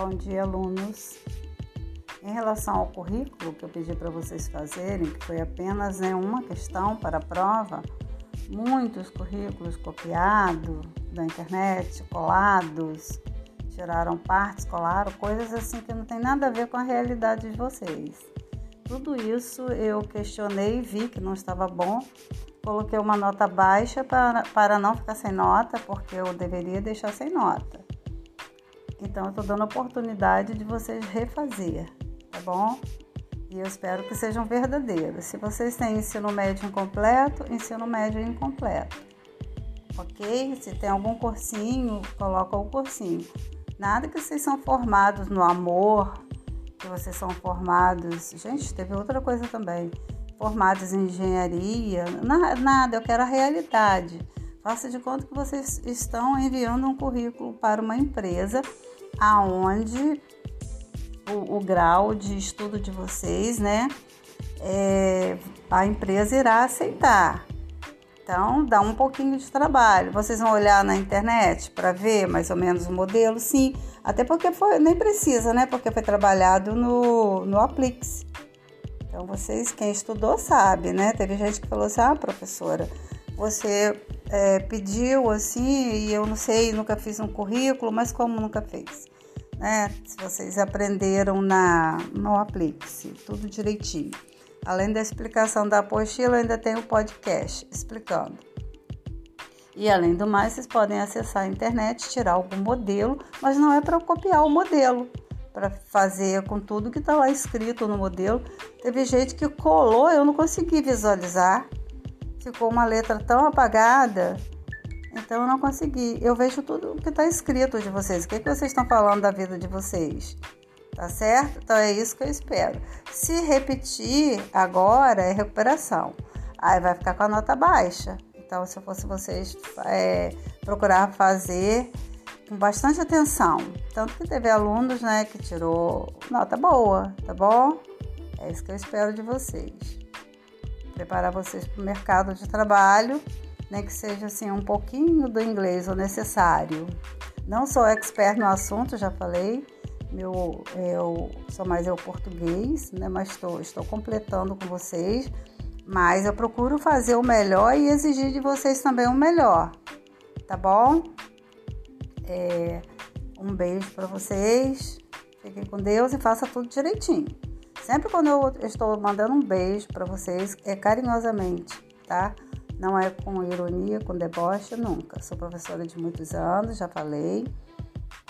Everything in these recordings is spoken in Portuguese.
Bom dia, alunos. Em relação ao currículo que eu pedi para vocês fazerem, que foi apenas né, uma questão para a prova, muitos currículos copiados da internet, colados, tiraram partes, colaram, coisas assim que não tem nada a ver com a realidade de vocês. Tudo isso eu questionei e vi que não estava bom. Coloquei uma nota baixa para, para não ficar sem nota, porque eu deveria deixar sem nota. Então, eu estou dando a oportunidade de vocês refazer, tá bom? E eu espero que sejam verdadeiros. Se vocês têm ensino médio incompleto, ensino médio incompleto. Ok? Se tem algum cursinho, coloca o cursinho. Nada que vocês são formados no amor, que vocês são formados. Gente, teve outra coisa também. Formados em engenharia. Nada, eu quero a realidade. Faça de conta que vocês estão enviando um currículo para uma empresa aonde o, o grau de estudo de vocês, né, é, a empresa irá aceitar. Então, dá um pouquinho de trabalho. Vocês vão olhar na internet para ver mais ou menos o modelo? Sim, até porque foi, nem precisa, né? Porque foi trabalhado no, no Aplix. Então, vocês, quem estudou, sabe, né? Teve gente que falou assim: ah, professora, você é, pediu assim e eu não sei, nunca fiz um currículo, mas como nunca fez? Né? Se vocês aprenderam na, no Aplique-se, tudo direitinho. Além da explicação da apostila, ainda tem o podcast explicando. E além do mais, vocês podem acessar a internet, tirar algum modelo, mas não é para copiar o modelo, para fazer com tudo que está lá escrito no modelo. Teve gente que colou, eu não consegui visualizar ficou uma letra tão apagada, então eu não consegui. Eu vejo tudo o que está escrito de vocês. O que, que vocês estão falando da vida de vocês? Tá certo? Então é isso que eu espero. Se repetir agora é recuperação. Aí vai ficar com a nota baixa. Então, se eu fosse vocês, é, procurar fazer com bastante atenção. Tanto que teve alunos né, que tirou nota boa, tá bom? É isso que eu espero de vocês preparar vocês para o mercado de trabalho, né, que seja assim um pouquinho do inglês o necessário. Não sou expert no assunto, já falei, meu, eu sou mais eu português, né, mas estou, estou completando com vocês, mas eu procuro fazer o melhor e exigir de vocês também o melhor, tá bom? É, um beijo para vocês, fiquem com Deus e faça tudo direitinho. Sempre quando eu estou mandando um beijo para vocês, é carinhosamente, tá? Não é com ironia, com deboche, nunca. Sou professora de muitos anos, já falei,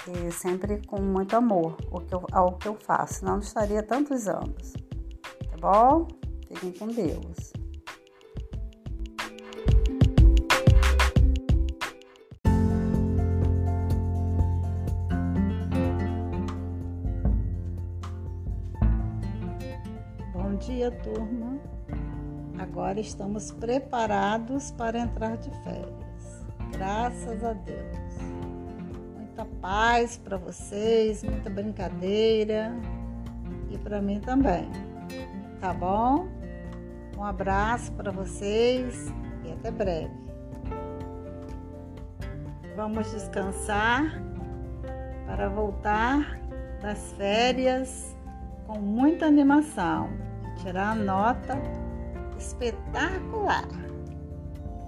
e sempre com muito amor ao que eu, ao que eu faço, senão não estaria tantos anos. Tá bom? Fiquem com Deus. Dia, turma. Agora estamos preparados para entrar de férias. Graças a Deus. Muita paz para vocês, muita brincadeira e para mim também. Tá bom? Um abraço para vocês e até breve. Vamos descansar para voltar das férias com muita animação tirar nota espetacular.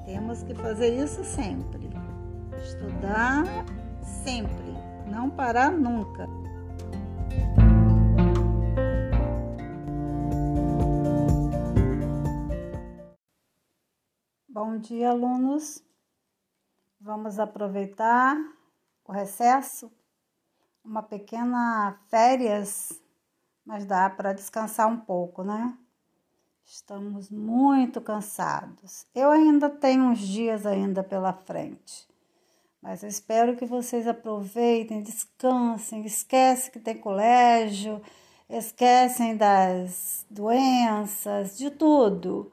Temos que fazer isso sempre. Estudar sempre, não parar nunca. Bom dia, alunos. Vamos aproveitar o recesso, uma pequena férias mas dá para descansar um pouco, né? Estamos muito cansados. Eu ainda tenho uns dias ainda pela frente. Mas eu espero que vocês aproveitem, descansem, esquecem que tem colégio, esquecem das doenças, de tudo.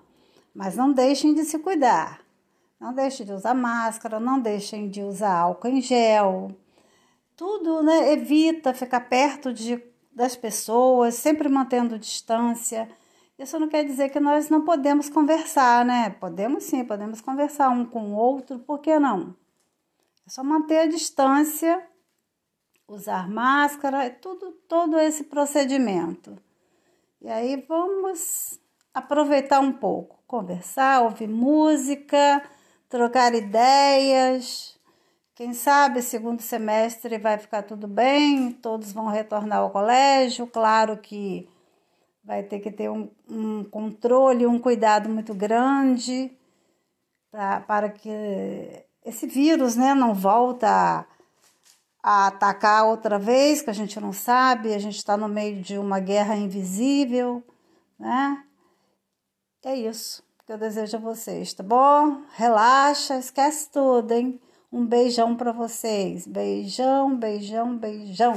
Mas não deixem de se cuidar. Não deixem de usar máscara, não deixem de usar álcool em gel. Tudo, né? Evita ficar perto de das pessoas, sempre mantendo distância. Isso não quer dizer que nós não podemos conversar, né? Podemos sim, podemos conversar um com o outro, por que não? É só manter a distância, usar máscara, é tudo, todo esse procedimento. E aí vamos aproveitar um pouco, conversar, ouvir música, trocar ideias. Quem sabe segundo semestre vai ficar tudo bem, todos vão retornar ao colégio. Claro que vai ter que ter um, um controle, um cuidado muito grande pra, para que esse vírus né, não volta a, a atacar outra vez, que a gente não sabe, a gente está no meio de uma guerra invisível, né? É isso que eu desejo a vocês, tá bom? Relaxa, esquece tudo, hein? Um beijão para vocês. Beijão, beijão, beijão.